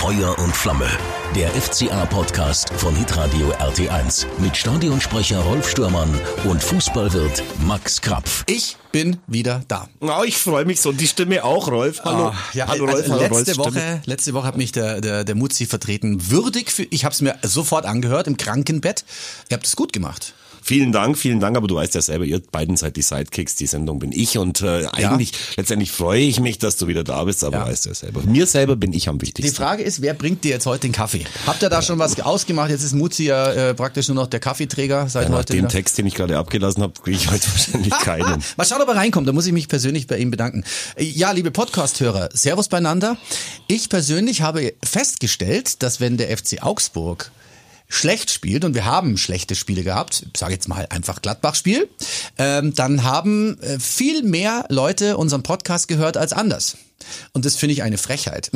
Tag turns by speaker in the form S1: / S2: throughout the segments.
S1: Feuer und Flamme. Der FCA-Podcast von Hitradio RT1 mit Stadionsprecher Rolf Stürmann und Fußballwirt Max Krapf.
S2: Ich bin wieder da.
S3: Oh, ich freue mich so. Die Stimme auch, Rolf. Hallo.
S2: Ah, ja,
S3: Hallo,
S2: also
S3: Rolf. Hallo,
S2: letzte Woche, letzte Woche hat mich der, der, der Mutzi vertreten. Würdig für, ich habe es mir sofort angehört im Krankenbett. Ihr habt es gut gemacht.
S3: Vielen Dank, vielen Dank. Aber du weißt ja selber, ihr beiden seid die Sidekicks. Die Sendung bin ich. Und äh, eigentlich, letztendlich freue ich mich, dass du wieder da bist. Aber
S2: Ja.
S3: weißt du ja selber. Mir selber bin ich am
S2: Die
S3: wichtigsten.
S2: Frage ist, wer bringt dir jetzt heute den Kaffee? Habt ihr da schon was ausgemacht? Jetzt ist Mutzi ja äh, praktisch nur noch der Kaffeeträger seit
S3: Nach
S2: heute.
S3: dem
S2: wieder.
S3: Text, den ich gerade abgelassen habe, kriege ich heute wahrscheinlich keinen.
S2: Mal schauen, ob er reinkommt. Da muss ich mich persönlich bei ihm bedanken. Ja, liebe Podcast-Hörer, Servus beieinander. Ich persönlich habe festgestellt, dass wenn der FC Augsburg schlecht spielt, und wir haben schlechte Spiele gehabt, ich sage jetzt mal einfach Gladbach-Spiel, ähm, dann haben äh, viel mehr Leute unseren Podcast gehört als anders. Und das finde ich eine Frechheit.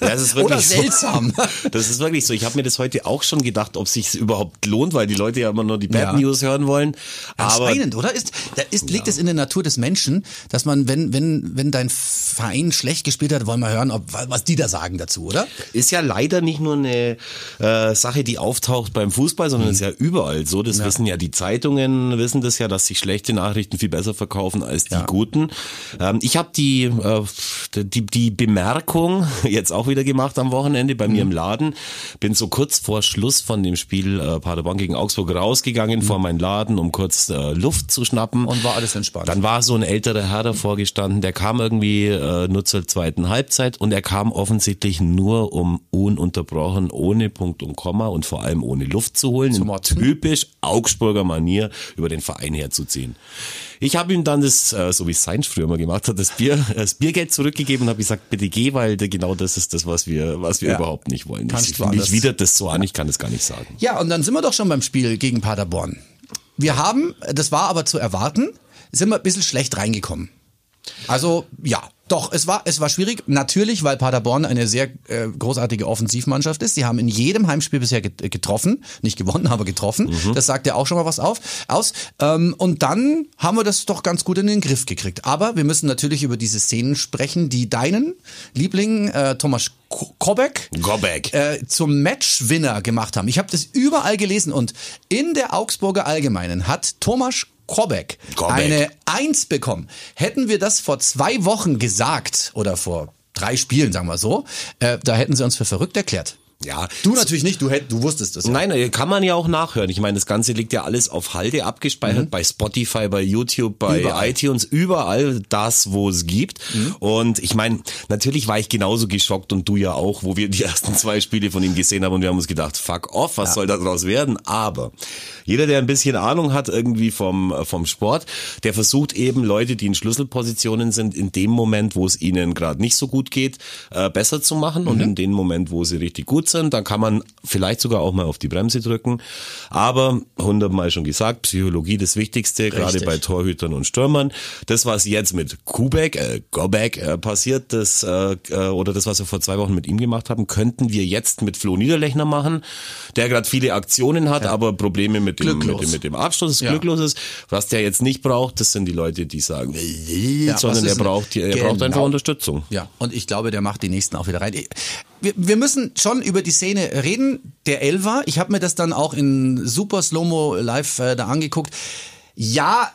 S3: Ja, das ist wirklich
S2: Oder seltsam.
S3: So. Das ist wirklich so. Ich habe mir das heute auch schon gedacht, ob sich überhaupt lohnt, weil die Leute ja immer nur die Bad
S2: Ja.
S3: News hören wollen. Aber
S2: Anscheinend, oder? Ist, da ist, liegt es in der Natur des Menschen, dass man, wenn, wenn, wenn dein Verein schlecht gespielt hat, wollen wir hören, ob, was die da sagen dazu, oder?
S3: ist ja leider nicht nur eine äh, Sache, die auftaucht beim Fußball, sondern ist ja überall so. Das wissen ja die Zeitungen, wissen das ja, dass sich schlechte Nachrichten viel besser verkaufen als die
S2: Ja.
S3: guten. Ähm, ich habe die, äh, die die Bemerkung jetzt auch wieder gemacht am Wochenende bei
S2: Mhm.
S3: mir im Laden. Bin so kurz vor Schluss von dem Spiel äh, Paderborn gegen Augsburg rausgegangen vor meinen Laden, um kurz äh, Luft zu schnappen.
S2: Mhm. Und war alles entspannt.
S3: Dann war so ein älterer Herr davor gestanden, der kam irgendwie äh, nur zur zweiten Halbzeit und er kam offensichtlich nur, um ununterbrochen, ohne Punkt und Komma und vor allem ohne Luft zu holen, in
S2: motzen.
S3: typisch Augsburger Manier über den Verein herzuziehen. Ich habe ihm dann das, äh, so wie es Seinsch früher mal gemacht hat, das Bier, das Biergeld zurückgegeben und habe gesagt, bitte geh, weil genau das ist das, was wir, was wir
S2: Ja.
S3: überhaupt nicht wollen.
S2: Kannst
S3: Ich,
S2: du
S3: finde, ich
S2: alles-
S3: widert das so an, ich kann das gar nicht sagen.
S2: Ja, und dann sind wir doch schon beim Spiel gegen Paderborn. Wir haben, das war aber zu erwarten, sind wir ein bisschen schlecht reingekommen. Also, ja, doch, es war, es war schwierig. Natürlich, weil Paderborn eine sehr äh, großartige Offensivmannschaft ist. Sie haben in jedem Heimspiel bisher get- getroffen. Nicht gewonnen, aber getroffen. Das sagt ja auch schon mal was auf, aus. Ähm, und dann haben wir das doch ganz gut in den Griff gekriegt. Aber wir müssen natürlich über diese Szenen sprechen, die deinen Liebling äh, Thomas Ko- Kobek
S3: Gobek.
S2: äh, zum Matchwinner gemacht haben. Ich habe das überall gelesen und in der Augsburger Allgemeinen hat Thomas Kobek. eine Eins bekommen. Hätten wir das vor zwei Wochen gesagt oder vor drei Spielen, sagen wir so, äh, da hätten sie uns für verrückt erklärt.
S3: Ja,
S2: Du natürlich nicht, du, hätt, du wusstest das. ja.
S3: Nein, kann man ja auch nachhören. Ich meine, das Ganze liegt ja alles auf Halde abgespeichert bei Spotify, bei YouTube, bei
S2: Mhm. Überall. Mhm.
S3: iTunes, überall das, wo es gibt. Und ich meine, natürlich war ich genauso geschockt und du ja auch, wo wir die ersten zwei Spiele von ihm gesehen haben und wir haben uns gedacht, fuck off, was soll daraus werden? Aber jeder, der ein bisschen Ahnung hat irgendwie vom, vom Sport, der versucht eben Leute, die in Schlüsselpositionen sind, in dem Moment, wo es ihnen gerade nicht so gut geht, äh, besser zu machen und in dem Moment, wo sie richtig gut sind, dann kann man vielleicht sogar auch mal auf die Bremse drücken. Aber hundertmal schon gesagt, Psychologie das Wichtigste, gerade
S2: Richtig.
S3: bei Torhütern und Stürmern. Das, was jetzt mit Kubek, äh, Gobek äh, passiert, das äh, äh, oder das, was wir vor zwei Wochen mit ihm gemacht haben, könnten wir jetzt mit Flo Niederlechner machen, der gerade viele Aktionen hat, aber Probleme mit dem, mit dem, mit dem Abschluss,
S2: Ja.
S3: glücklos ist. Was der jetzt nicht braucht, das sind die Leute, die sagen,
S2: was
S3: sondern er braucht, er braucht einfach
S2: Genau.
S3: Unterstützung.
S2: Ja, und ich glaube, der macht die nächsten auch wieder rein. Wir, wir müssen schon über die Szene reden. Der Elfer, ich habe mir das dann auch in Super Slow-Mo live äh, da angeguckt. Ja,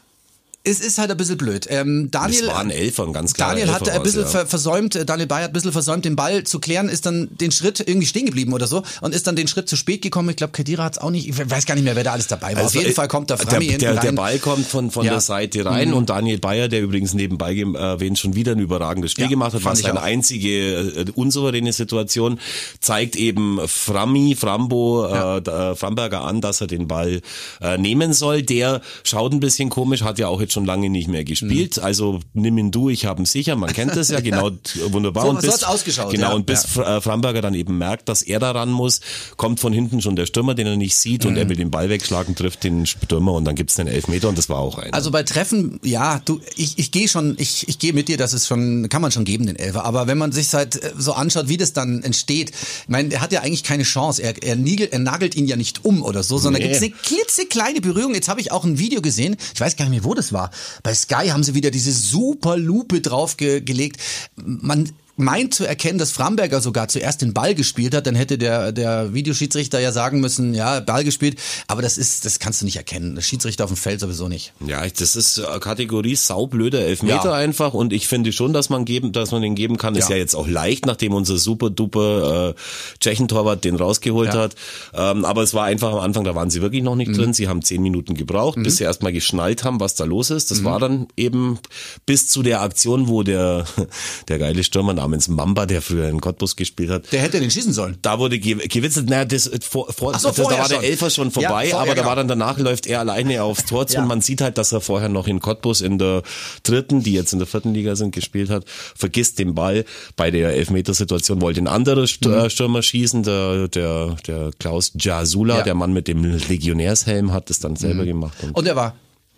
S2: es ist halt ein bisschen blöd. Ähm, Daniel,
S3: Das war ein Elfer, ein ganz klarer
S2: Daniel hat ein bisschen
S3: ja.
S2: ver versäumt, äh, Daniel Bayer hat ein bisschen versäumt, den Ball zu klären, ist dann den Schritt irgendwie stehen geblieben oder so und ist dann den Schritt zu spät gekommen. Ich glaube, Kedira hat es auch nicht, ich weiß gar nicht mehr, wer da alles dabei war. Auf
S3: Also,
S2: jeden
S3: äh,
S2: Fall kommt der
S3: der,
S2: Frami
S3: der, der
S2: rein.
S3: Ball kommt von, von
S2: Ja. Mhm.
S3: der Seite rein und Daniel Bayer, der übrigens nebenbei erwähnt schon wieder ein überragendes Spiel
S2: Ja,
S3: gemacht hat, war seine einzige äh, unsouveräne Situation, zeigt eben Frammi, Frambo, äh, Framberger an, dass er den Ball äh, nehmen soll. Der schaut ein bisschen komisch, hat ja auch jetzt schon lange nicht mehr gespielt.
S2: Mhm.
S3: Also nimm ihn du, ich habe ihn sicher. Man kennt das ja genau wunderbar.
S2: So-
S3: und
S2: so
S3: bis,
S2: hat's ausgeschaut,
S3: Genau,
S2: ja.
S3: und bis
S2: Ja.
S3: Äh, Framberger dann eben merkt, dass er da ran muss, kommt von hinten schon der Stürmer, den er nicht sieht und
S2: Mhm.
S3: er will den Ball wegschlagen, trifft den Stürmer und dann gibt's den Elfmeter und das war auch einer.
S2: Also bei Treffen, ja, du, ich, ich gehe schon, ich, ich gehe mit dir, das ist schon, kann man schon geben, den Elfer. Aber wenn man sich halt äh, so anschaut, wie das dann entsteht, ich meine, er hat ja eigentlich keine Chance. Er, er, nagelt, er nagelt ihn ja nicht um oder so, sondern
S3: Nee.
S2: gibt's eine klitzekleine Berührung. Jetzt habe ich auch ein Video gesehen, ich weiß gar nicht mehr, wo das war. Bei Sky haben sie wieder diese super Lupe drauf ge gelegt. Man meint zu erkennen, dass Framberger sogar zuerst den Ball gespielt hat, dann hätte der, der Videoschiedsrichter ja sagen müssen, ja, Ball gespielt. Aber das ist, das kannst du nicht erkennen. Der Schiedsrichter auf dem Feld sowieso nicht.
S3: Ja, das ist äh, Kategorie saublöder Elfmeter
S2: Ja.
S3: einfach und ich finde schon, dass man geben, dass man den geben kann. Ist
S2: Ja.
S3: ja jetzt auch leicht, nachdem unser super duper äh, Tschechentorwart den rausgeholt
S2: Ja.
S3: hat. Ähm, aber es war einfach am Anfang, da waren sie wirklich noch nicht
S2: Mhm.
S3: drin. Sie haben zehn Minuten gebraucht, bis sie erstmal geschnallt haben, was da los ist. Das war dann eben bis zu der Aktion, wo der der geile Stürmer namens Mamba, der früher in Cottbus gespielt hat,
S2: Der hätte den schießen sollen.
S3: da wurde ge- gewitzelt, naja, das, äh, vor, vor,
S2: so,
S3: das, da war der
S2: schon.
S3: Elfer schon vorbei,
S2: Ja, vorher,
S3: aber da
S2: genau.
S3: war dann danach läuft er alleine aufs Tor zu
S2: Ja.
S3: und man sieht halt, dass er vorher noch in Cottbus in der dritten, die jetzt in der vierten Liga sind, gespielt hat, vergisst den Ball bei der Elfmetersituation, wollte ein anderer St äh, Stürmer schießen, der, der, der Klaus Jasula,
S2: Mhm. Ja.
S3: der Mann mit dem Legionärshelm, hat es dann selber gemacht. Und
S2: Und er war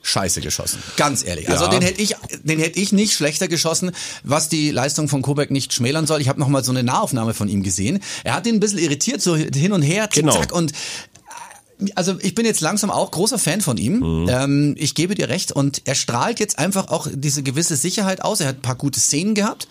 S2: scheiße geschossen. Ganz ehrlich. Also
S3: Ja.
S2: den hätte ich, den hätte ich nicht schlechter geschossen, was die Leistung von Kobeck nicht schmälern soll. Ich habe noch mal so eine Nahaufnahme von ihm gesehen. Er hat ihn ein bisschen irritiert, so hin und her, zick,
S3: Genau.
S2: zack und also ich bin jetzt langsam auch großer Fan von ihm.
S3: Mhm.
S2: Ähm, ich gebe dir recht und er strahlt jetzt einfach auch diese gewisse Sicherheit aus. Er hat ein paar gute Szenen gehabt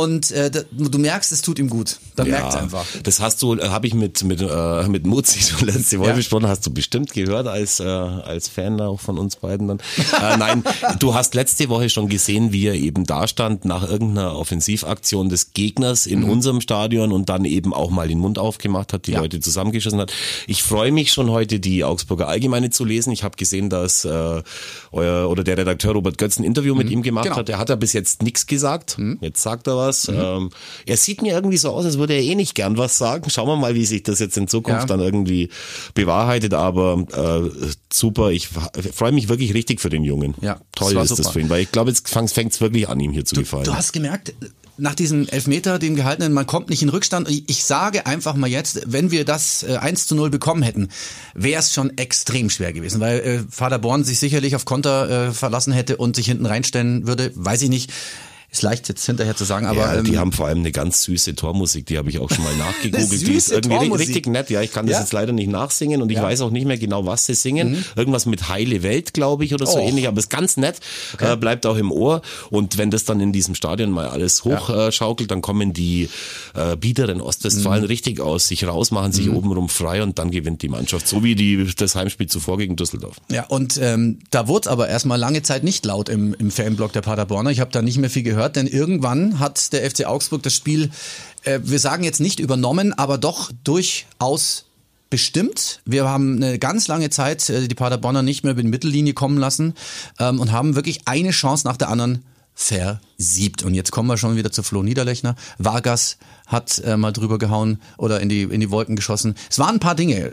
S2: und äh, du merkst, es tut ihm gut. Da merkt einfach.
S3: Das hast du, habe ich mit mit äh, mit Mutzi schon letzte Woche
S2: Ja.
S3: besprochen, hast du bestimmt gehört als äh, als Fan auch von uns beiden dann. äh, nein, du hast letzte Woche schon gesehen, wie er eben da stand nach irgendeiner Offensivaktion des Gegners in unserem Stadion und dann eben auch mal den Mund aufgemacht hat, die
S2: Mhm. Ja.
S3: Leute zusammengeschossen hat. Ich freue mich schon heute die Augsburger Allgemeine zu lesen. Ich habe gesehen, dass äh, euer oder der Redakteur Robert Götz ein Interview mit ihm gemacht
S2: Genau.
S3: hat. Der hat ja bis jetzt nichts gesagt. Jetzt sagt er was. Ähm, er sieht mir irgendwie so aus, als würde er eh nicht gern was sagen. Schauen wir mal, wie sich das jetzt in Zukunft
S2: Ja.
S3: dann irgendwie bewahrheitet. Aber äh, super, ich freue mich wirklich richtig für den Jungen.
S2: Ja,
S3: Toll
S2: das war
S3: ist das
S2: super.
S3: für ihn, weil ich glaube, jetzt fängt es wirklich an, ihm hier zu gefallen.
S2: Du hast gemerkt, nach diesem Elfmeter, dem gehaltenen, man kommt nicht in Rückstand. Ich ich sage einfach mal jetzt, wenn wir das äh, 1 zu 0 bekommen hätten, wäre es schon extrem schwer gewesen, weil äh, Vater Born sich sicherlich auf Konter äh, verlassen hätte und sich hinten reinstellen würde, weiß ich nicht. Ist leicht jetzt hinterher zu sagen, aber
S3: ja, die
S2: ähm,
S3: haben vor allem eine ganz süße Tormusik, die habe ich auch schon mal nachgegoogelt. Die ist irgendwie
S2: Tormusik?
S3: richtig nett. Ja, ich kann das
S2: Ja?
S3: jetzt leider nicht nachsingen und ich
S2: Ja. Mhm.
S3: weiß auch nicht mehr genau, was sie singen. Irgendwas mit Heile Welt, glaube ich, oder so
S2: Oh.
S3: ähnlich, aber ist ganz nett, äh, bleibt auch im Ohr. Und wenn das dann in diesem Stadion mal alles hochschaukelt, äh, schaukelt, dann kommen die äh, biederen
S2: Mhm.
S3: Ostwestfalen richtig aus sich raus, machen sich obenrum frei und dann gewinnt die Mannschaft. So wie die, das Heimspiel zuvor gegen Düsseldorf.
S2: Ja, und ähm, da wurde aber erstmal lange Zeit nicht laut im, im Fanblock der Paderborner. Ich habe da nicht mehr viel gehört, denn irgendwann hat der FC Augsburg das Spiel, äh, wir sagen jetzt nicht übernommen, aber doch durchaus bestimmt. Wir haben eine ganz lange Zeit äh, die Paderborner nicht mehr über die Mittellinie kommen lassen ähm, und haben wirklich eine Chance nach der anderen versiebt. Und jetzt kommen wir schon wieder zu Flo Niederlechner. Vargas hat äh, mal drüber gehauen oder in die, in die Wolken geschossen. Es waren ein paar Dinge, äh,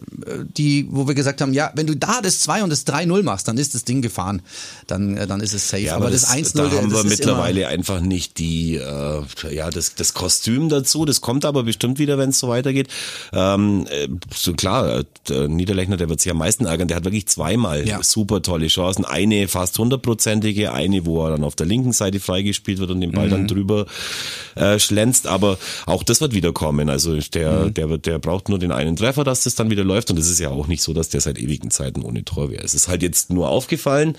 S2: die, wo wir gesagt haben, ja, wenn du da das 2 und das 3-0 machst, dann ist das Ding gefahren. Dann, äh, dann ist es safe.
S3: Ja,
S2: aber, das, 1-0,
S3: da haben
S2: das
S3: wir mittlerweile einfach nicht die, äh, ja, das, das Kostüm dazu. Das kommt aber bestimmt wieder, wenn es so weitergeht. Ähm, äh, so klar, äh, der Niederlechner, der wird sich am meisten ärgern. Der hat wirklich zweimal
S2: Ja.
S3: super tolle Chancen. Eine fast hundertprozentige, eine, wo er dann auf der linken Seite freigespielt wird und den Ball
S2: Mhm.
S3: dann drüber äh, schlänzt. Aber auch das wird wieder kommen. Also der,
S2: Mhm.
S3: der wird, der braucht nur den einen Treffer, dass das dann wieder läuft. Und es ist ja auch nicht so, dass der seit ewigen Zeiten ohne Tor wäre. Es ist halt jetzt nur aufgefallen.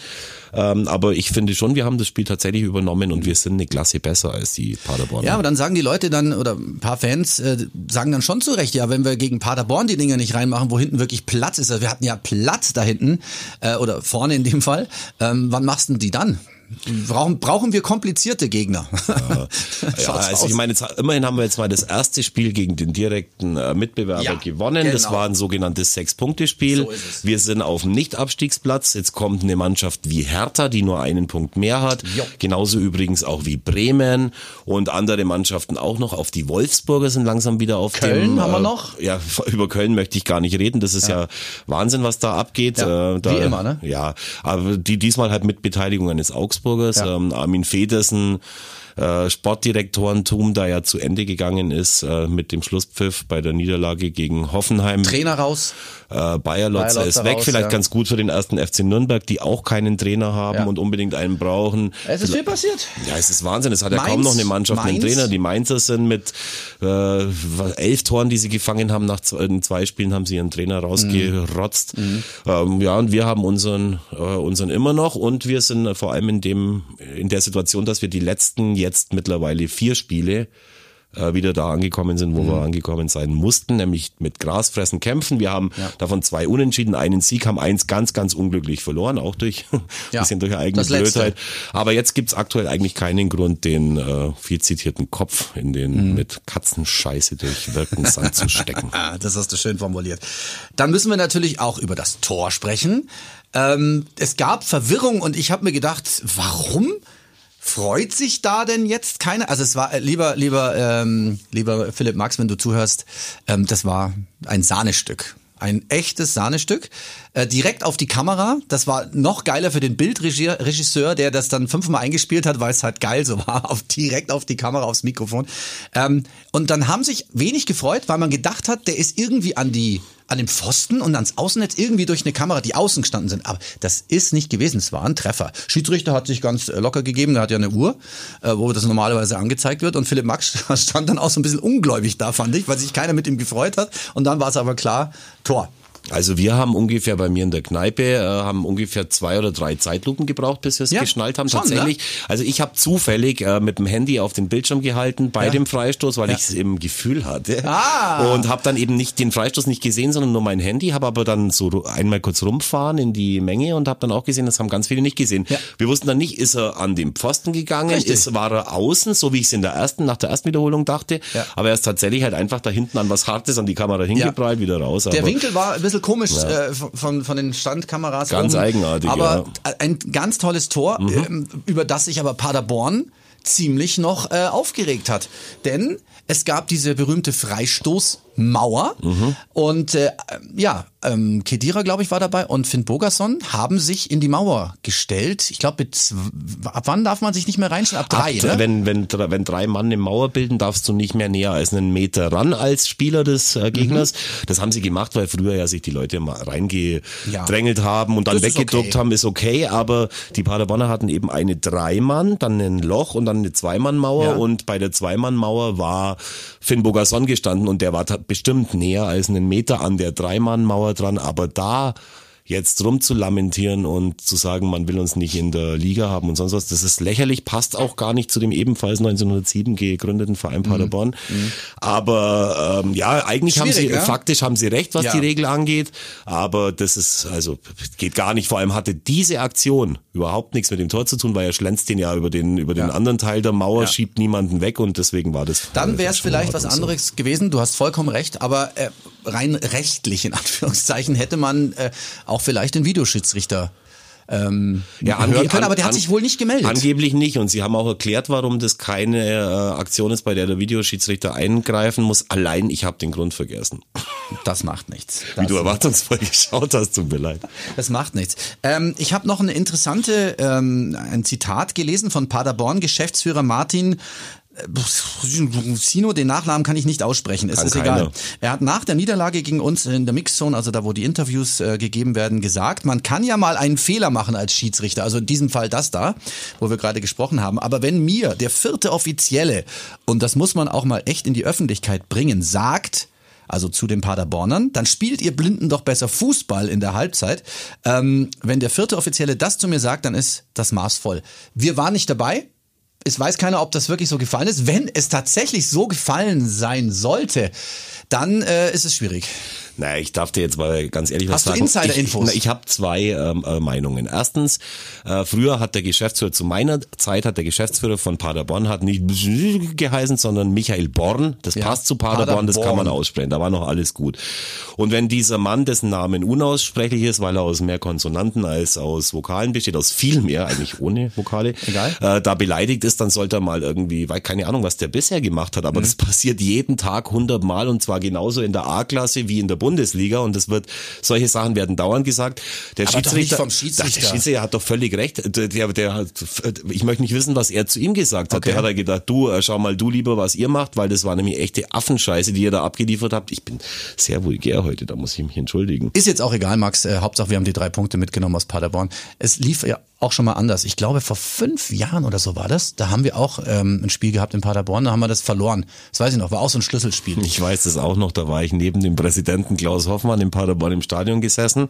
S3: Ähm, aber ich finde schon, wir haben das Spiel tatsächlich übernommen und wir sind eine Klasse besser als die Paderborn.
S2: Ja, aber dann sagen die Leute dann, oder ein paar Fans äh, sagen dann schon zu Recht, ja, wenn wir gegen Paderborn die Dinger nicht reinmachen, wo hinten wirklich Platz ist, also wir hatten ja Platz da hinten, äh, oder vorne in dem Fall, ähm, wann machst du die dann? Brauchen, brauchen wir komplizierte Gegner?
S3: Ja,
S2: Schaut's
S3: also ich meine, jetzt, immerhin haben wir jetzt mal das erste Spiel gegen den direkten äh, Mitbewerber
S2: Ja,
S3: gewonnen. Das
S2: genau.
S3: war ein sogenanntes Sechs-Punkte-Spiel.
S2: So
S3: wir sind auf dem Nicht-Abstiegsplatz. Jetzt kommt eine Mannschaft wie Hertha, die nur einen Punkt mehr hat.
S2: Jo.
S3: Genauso übrigens auch wie Bremen und andere Mannschaften auch noch. Auf die Wolfsburger sind langsam wieder auf
S2: Köln
S3: dem...
S2: haben wir
S3: äh,
S2: noch.
S3: Ja, über Köln möchte ich gar nicht reden. Das ist ja, Wahnsinn, was da abgeht.
S2: Ja,
S3: Äh, da,
S2: wie immer, ne?
S3: Ja, aber die diesmal halt mit Beteiligung eines Augsburgers.
S2: Ja.
S3: Ähm, Armin Federsen, äh, Sportdirektorentum, da ja zu Ende gegangen ist äh, mit dem Schlusspfiff bei der Niederlage gegen Hoffenheim.
S2: Trainer raus.
S3: Äh, Bayer Lotzer ist weg,
S2: raus,
S3: vielleicht
S2: ja.
S3: ganz gut für den ersten FC Nürnberg, die auch keinen Trainer haben
S2: Ja.
S3: und unbedingt einen brauchen.
S2: Es ist viel passiert.
S3: Ja, es ist Wahnsinn. Es hat ja
S2: Mainz,
S3: kaum noch eine Mannschaft einen
S2: Mainz.
S3: Trainer. Die Mainzer sind mit äh, elf Toren, die sie gefangen haben, nach zwei, in zwei Spielen haben sie ihren Trainer rausgerotzt.
S2: Mhm.
S3: Ähm, ja, und wir haben unseren, äh, unseren immer noch und wir sind vor allem in dem, in der Situation, dass wir die letzten jetzt mittlerweile vier Spiele äh, wieder da angekommen sind, wo
S2: Mhm.
S3: wir angekommen sein mussten, nämlich mit Grasfressen kämpfen. Wir haben
S2: Ja.
S3: davon zwei Unentschieden, einen Sieg, haben eins ganz, ganz unglücklich verloren, auch durch
S2: Ja,
S3: bisschen durch eigene
S2: das Letzte.
S3: Blödheit. Aber jetzt gibt's aktuell eigentlich keinen Grund, den äh, viel zitierten Kopf in den
S2: Mhm.
S3: mit Katzenscheiße durchwirkten Sand zu stecken.
S2: Ah, das hast du schön formuliert. Dann müssen wir natürlich auch über das Tor sprechen. Ähm, es gab Verwirrung und ich habe mir gedacht, warum freut sich da denn jetzt keiner? Also es war äh, lieber, lieber, ähm, lieber Philipp Max, wenn du zuhörst, ähm, das war ein Sahnestück. Ein echtes Sahnestück. Äh, direkt auf die Kamera. Das war noch geiler für den Bildregisseur, der das dann fünfmal eingespielt hat, weil es halt geil so war. Auf, direkt auf die Kamera, aufs Mikrofon. Ähm, und dann haben sich wenig gefreut, weil man gedacht hat, der ist irgendwie an die an dem Pfosten und ans Außennetz irgendwie durch eine Kamera, die außen gestanden sind. Aber das ist nicht gewesen. Es war ein Treffer. Schiedsrichter hat sich ganz äh, locker gegeben. Der hat ja eine Uhr, äh, wo das normalerweise angezeigt wird. Und Philipp Max stand dann auch so ein bisschen ungläubig da, fand ich, weil sich keiner mit ihm gefreut hat. Und dann war es aber klar, Tor.
S3: Also wir haben ungefähr bei mir in der Kneipe äh, haben ungefähr zwei oder drei Zeitlupen gebraucht, bis wir es
S2: Ja,
S3: geschnallt haben.
S2: schon,
S3: Tatsächlich. Also ich habe zufällig äh, mit dem Handy auf den Bildschirm gehalten bei
S2: Ja.
S3: dem Freistoß, weil
S2: Ja.
S3: ich es im Gefühl hatte
S2: Ah.
S3: und habe dann eben nicht den Freistoß nicht gesehen, sondern nur mein Handy. Habe aber dann so einmal kurz rumfahren in die Menge und habe dann auch gesehen, das haben ganz viele nicht gesehen. Wir wussten dann nicht, ist er an den Pfosten gegangen,
S2: Richtig.
S3: ist war er außen, so wie ich es in der ersten nach der ersten Wiederholung dachte. Aber er ist tatsächlich halt einfach da hinten an was Hartes an die Kamera hingeprallt, wieder raus.
S2: Der Winkel war ein bisschen komisch äh, von, von den Standkameras.
S3: Ganz
S2: oben.
S3: eigenartig,
S2: Aber
S3: ja.
S2: ein ganz tolles Tor, ähm, über das sich aber Paderborn ziemlich noch äh, aufgeregt hat. Denn es gab diese berühmte Freistoßmauer und äh, ja, ähm, Kedira, glaube ich, war dabei und Finn Bogerson haben sich in die Mauer gestellt. Ich glaube, ab wann darf man sich nicht mehr reinstellen? Ab drei,
S3: Ab,
S2: ne?
S3: wenn, wenn, wenn drei Mann eine Mauer bilden, darfst du nicht mehr näher als einen Meter ran als Spieler des äh, Gegners.
S2: Mhm.
S3: Das haben sie gemacht, weil früher ja sich die Leute mal reingedrängelt haben und dann weggeduckt
S2: okay.
S3: haben, ist okay. Aber die Paderborner hatten eben eine Dreimann, dann ein Loch und dann eine Zweimannmauer.
S2: Ja.
S3: Und bei der Zweimannmauer war Finn Bogason gestanden und der war bestimmt näher als einen Meter an der Dreimannmauer dran. Aber da jetzt rum zu lamentieren und zu sagen, man will uns nicht in der Liga haben und sonst was, das ist lächerlich, passt auch gar nicht zu dem ebenfalls 1907 gegründeten
S2: Mhm.
S3: Verein Paderborn. Aber ähm, ja, eigentlich haben sie,
S2: ja?
S3: faktisch haben sie recht, was
S2: Ja.
S3: die Regel angeht, aber das ist, also geht gar nicht. Vor allem hatte diese Aktion überhaupt nichts mit dem Tor zu tun, weil er schlänzt den ja über den, über den
S2: Ja.
S3: anderen Teil der Mauer, schiebt niemanden weg und deswegen war das.
S2: Dann wäre es vielleicht was
S3: Ordnung so.
S2: anderes gewesen. Du hast vollkommen recht, aber äh, rein rechtlich in Anführungszeichen hätte man äh, auch vielleicht den Videoschiedsrichter ähm,
S3: Ja, ange-
S2: können, aber der hat sich wohl nicht gemeldet.
S3: Angeblich nicht. Und sie haben auch erklärt, warum das keine äh, Aktion ist, bei der der Videoschiedsrichter eingreifen muss. Allein, ich habe den Grund vergessen.
S2: das macht nichts.
S3: Wie
S2: Das,
S3: du erwartungsvoll geschaut hast, tut mir leid.
S2: das macht nichts. Ähm, ich habe noch eine interessante ähm, ein Zitat gelesen von Paderborn Geschäftsführer Martin Sino, den Nachnamen kann ich nicht aussprechen, es ist
S3: keiner.
S2: egal. Er hat nach der Niederlage gegen uns in der Mixzone, also da wo die Interviews äh, gegeben werden, gesagt, man kann ja mal einen Fehler machen als Schiedsrichter, also in diesem Fall das da, wo wir gerade gesprochen haben, aber wenn mir der vierte Offizielle, und das muss man auch mal echt in die Öffentlichkeit bringen, sagt, also zu den Paderbornern, dann spielt ihr Blinden doch besser Fußball in der Halbzeit. Ähm, wenn der vierte Offizielle das zu mir sagt, dann ist das Maß voll. Wir waren nicht dabei. Es weiß keiner, ob das wirklich so gefallen ist. Wenn es tatsächlich so gefallen sein sollte, dann äh, ist es schwierig.
S3: Naja, ich darf dir jetzt mal ganz ehrlich was
S2: Hast du
S3: sagen.
S2: Insider-Infos?
S3: Ich, ich habe zwei ähm, äh, Meinungen. Erstens, äh, früher hat der Geschäftsführer, zu meiner Zeit hat der Geschäftsführer von Paderborn hat nicht geheißen, sondern Michael Born. Das
S2: Ja,
S3: passt zu Paderborn, das kann man
S2: Paderborn.
S3: aussprechen. Da war noch alles gut. Und wenn dieser Mann, dessen Namen unaussprechlich ist, weil er aus mehr Konsonanten als aus Vokalen besteht, aus viel mehr, eigentlich ohne Vokale,
S2: Egal.
S3: Äh, da beleidigt ist, dann sollte er mal irgendwie, weil keine Ahnung, was der bisher gemacht hat,
S2: Mhm.
S3: aber das passiert jeden Tag hundertmal und zwar genauso in der A-Klasse wie in der Bundesliga und es wird, solche Sachen werden dauernd gesagt. Der
S2: Aber
S3: Schiedsrichter,
S2: vom Schiedsrichter.
S3: Der Schiedsrichter hat doch völlig recht. Der, der, der hat, ich möchte nicht wissen, was er zu ihm gesagt hat.
S2: Okay.
S3: Der hat er gedacht, du, äh, schau mal du lieber, was ihr macht, weil das war nämlich echte Affenscheiße, die ihr da abgeliefert habt. Ich bin sehr vulgär heute, da muss ich mich entschuldigen.
S2: Ist jetzt auch egal, Max. Äh, Hauptsache, wir haben die drei Punkte mitgenommen aus Paderborn. Es lief ja auch schon mal anders. Ich glaube, vor fünf Jahren oder so war das. Da haben wir auch ähm, ein Spiel gehabt in Paderborn. Da haben wir das verloren. Das weiß ich noch. War auch so ein Schlüsselspiel.
S3: Ich weiß das auch noch, da war ich neben dem Präsidenten Klaus Hoffmann in Paderborn im Stadion gesessen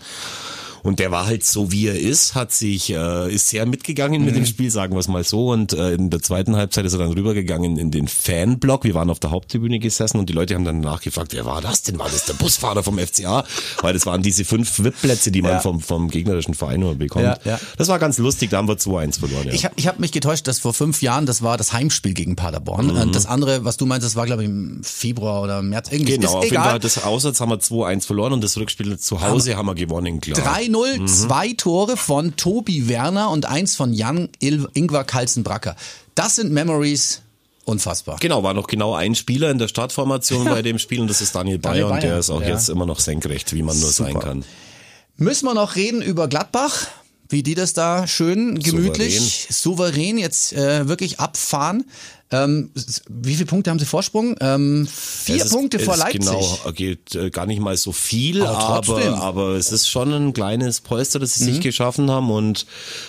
S3: Und der war halt so, wie er ist, hat sich, äh, ist sehr mitgegangen mit dem Spiel, sagen wir es mal so. Und äh, in der zweiten Halbzeit ist er dann rübergegangen in den Fanblock. Wir waren auf der Haupttribüne gesessen und die Leute haben dann nachgefragt, wer war das denn? War das der Busfahrer vom FCA? Weil das waren diese fünf VIP-Plätze, die man
S2: Ja.
S3: vom, vom gegnerischen Verein nur bekommt.
S2: Ja, ja.
S3: Das war ganz lustig, da haben wir 2-1 verloren. Ja.
S2: Ich habe ich hab mich getäuscht, dass vor fünf Jahren, das war das Heimspiel gegen Paderborn.
S3: Mhm.
S2: Und das andere, was du meinst, das war glaube ich im Februar oder März. Irgendwie
S3: Genau,
S2: ist
S3: auf jeden
S2: egal.
S3: Fall das Auswärts haben wir 2-1 verloren und das Rückspiel zu Hause haben wir gewonnen, klar.
S2: 3-0,
S3: Mhm.
S2: zwei Tore von Tobi Werner und eins von Jan Il Ingvar Kalsenbracker. Das sind Memories, unfassbar.
S3: Genau, war noch genau ein Spieler in der Startformation bei dem Spiel und das ist Daniel Bayer,
S2: Daniel
S3: und der ist auch
S2: ja.
S3: jetzt immer noch senkrecht, wie man nur sein
S2: Super.
S3: kann.
S2: Müssen wir noch reden über Gladbach? Wie die das da schön gemütlich, souverän, jetzt äh, wirklich abfahren. Ähm, wie viele Punkte haben sie Vorsprung? Ähm, vier
S3: ist-
S2: Punkte vor Leipzig.
S3: Genau, geht äh, gar nicht mal so viel,
S2: Aber
S3: aber, aber, es ist schon ein kleines Polster, das sie
S2: Mhm.
S3: sich geschaffen haben und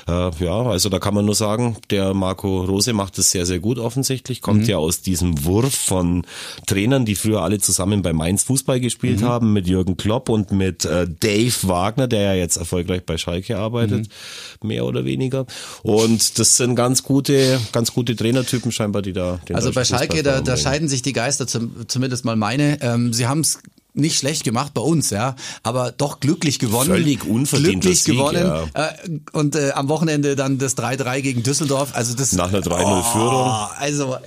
S3: äh, ja, also da kann man nur sagen, der Marco Rose macht es sehr, sehr gut offensichtlich,
S2: Mhm.
S3: kommt ja aus diesem Wurf von Trainern, die früher alle zusammen bei Mainz Fußball gespielt
S2: Mhm.
S3: haben, mit Jürgen Klopp und mit äh, Dave Wagner, der ja jetzt erfolgreich bei Schalke arbeitet,
S2: Mhm.
S3: mehr oder weniger und das sind ganz gute, ganz gute Trainertypen scheinbar, die da den
S2: Also bei Schalke, da, da scheiden sich die Geister, zum, zumindest mal meine. Ähm, sie haben es nicht schlecht gemacht bei uns, ja, aber doch glücklich gewonnen.
S3: Völlig unverdienter
S2: glücklich
S3: Sieg,
S2: gewonnen.
S3: ja.
S2: Äh, und äh, am Wochenende dann das 3-3 gegen Düsseldorf. Also das
S3: Nach einer 3-0-Führung.
S2: Also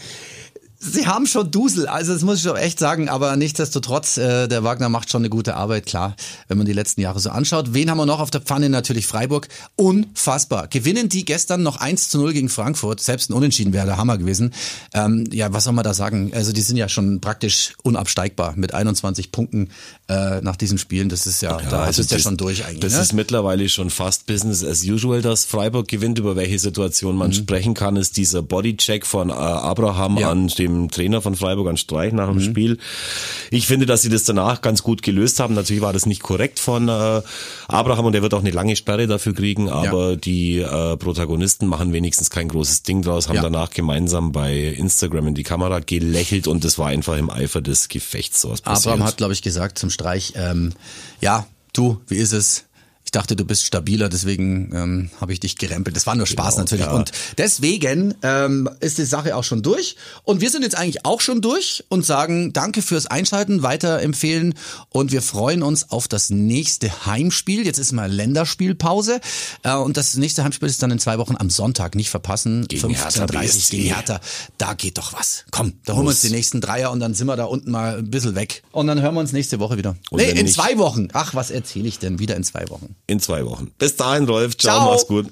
S2: Sie haben schon Dusel, also das muss ich schon echt sagen, aber nichtsdestotrotz, äh, der Wagner macht schon eine gute Arbeit, klar, wenn man die letzten Jahre so anschaut. Wen haben wir noch auf der Pfanne? Natürlich Freiburg. Unfassbar. Gewinnen die gestern noch 1 zu 0 gegen Frankfurt, selbst ein Unentschieden wäre der Hammer gewesen. Ähm, ja, was soll man da sagen? Also die sind ja schon praktisch unabsteigbar mit 21 Punkten äh, nach diesen Spielen. Das ist ja, da
S3: also
S2: ist ja
S3: das-
S2: schon durch eigentlich.
S3: Das
S2: ne?
S3: ist mittlerweile schon fast Business as usual, dass Freiburg gewinnt. Über welche Situation man sprechen kann, ist dieser Bodycheck von äh, Abraham
S2: Mhm. Ja. Mhm.
S3: an dem Trainer von Freiburg an Streich nach dem Spiel. Ich finde, dass sie das danach ganz gut gelöst haben. Natürlich war das nicht korrekt von äh, Abraham und er wird auch eine lange Sperre dafür kriegen, aber die äh, Protagonisten machen wenigstens kein großes Ding draus, haben
S2: Ja.
S3: danach gemeinsam bei Instagram in die Kamera gelächelt und das war einfach im Eifer des Gefechts sowas passiert.
S2: Abraham hat, glaube ich, gesagt zum Streich, ähm, ja, du, wie ist es? Ich dachte, du bist stabiler, deswegen ähm, habe ich dich gerempelt. Das war nur Spaß
S3: Genau,
S2: natürlich.
S3: ja.
S2: Und deswegen ähm, ist die Sache auch schon durch. Und wir sind jetzt eigentlich auch schon durch und sagen Danke fürs Einschalten, weiterempfehlen. Und wir freuen uns auf das nächste Heimspiel. Jetzt ist mal Länderspielpause. Äh, und das nächste Heimspiel ist dann in zwei Wochen am Sonntag. Nicht verpassen.
S3: Gegen Hertha
S2: 15.30
S3: BSC.
S2: gegen Hertha. Da geht doch was. Komm, da holen wir uns die nächsten Dreier und dann sind wir da unten mal ein bisschen weg. Und dann hören wir uns nächste Woche wieder.
S3: Und
S2: nee, in
S3: nicht-
S2: zwei Wochen. Ach, was erzähle ich denn? Wieder in zwei Wochen.
S3: In zwei Wochen. Bis dahin, Rolf. Ciao,
S2: Ciao.
S3: mach's gut.